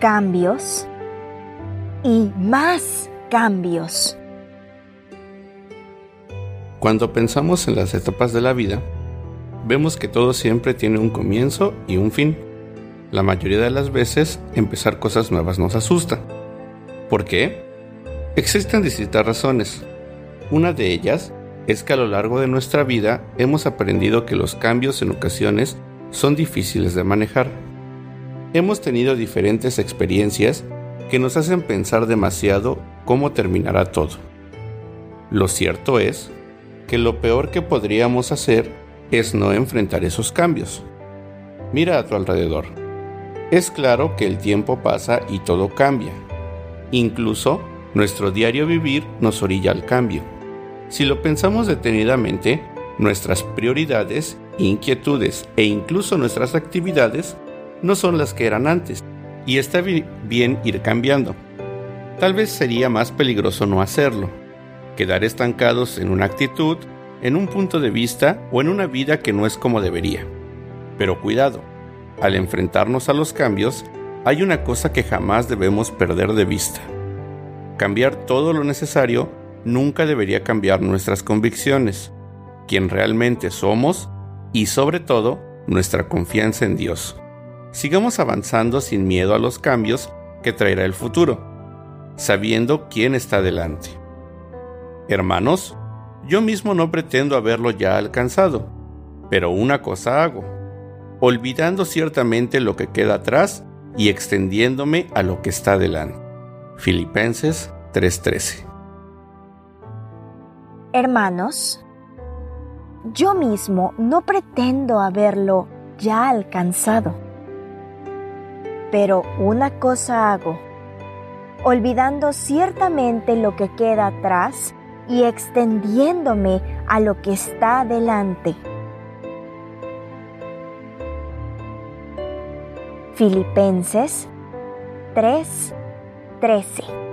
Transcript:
cambios y más cambios. Cuando pensamos en las etapas de la vida, vemos que todo siempre tiene un comienzo y un fin. La mayoría de las veces empezar cosas nuevas nos asusta. ¿Por qué? Existen distintas razones. Una de ellas es que a lo largo de nuestra vida hemos aprendido que los cambios en ocasiones son difíciles de manejar. Hemos tenido diferentes experiencias que nos hacen pensar demasiado cómo terminará todo. Lo cierto es que lo peor que podríamos hacer es no enfrentar esos cambios. Mira a tu alrededor. Es claro que el tiempo pasa y todo cambia. Incluso nuestro diario vivir nos orilla al cambio. Si lo pensamos detenidamente, nuestras prioridades, inquietudes e incluso nuestras actividades no son las que eran antes, y está bien ir cambiando. Tal vez sería más peligroso no hacerlo, quedar estancados en una actitud, en un punto de vista o en una vida que no es como debería. Pero cuidado, al enfrentarnos a los cambios, hay una cosa que jamás debemos perder de vista. Cambiar todo lo necesario nunca debería cambiar nuestras convicciones, quien realmente somos y sobre todo nuestra confianza en Dios. Sigamos avanzando sin miedo a los cambios que traerá el futuro, sabiendo quién está delante. Hermanos, yo mismo no pretendo haberlo ya alcanzado, pero una cosa hago, olvidando ciertamente lo que queda atrás y extendiéndome a lo que está delante. Filipenses 3:13 Hermanos, yo mismo no pretendo haberlo ya alcanzado pero una cosa hago, olvidando ciertamente lo que queda atrás y extendiéndome a lo que está delante. Filipenses 3:13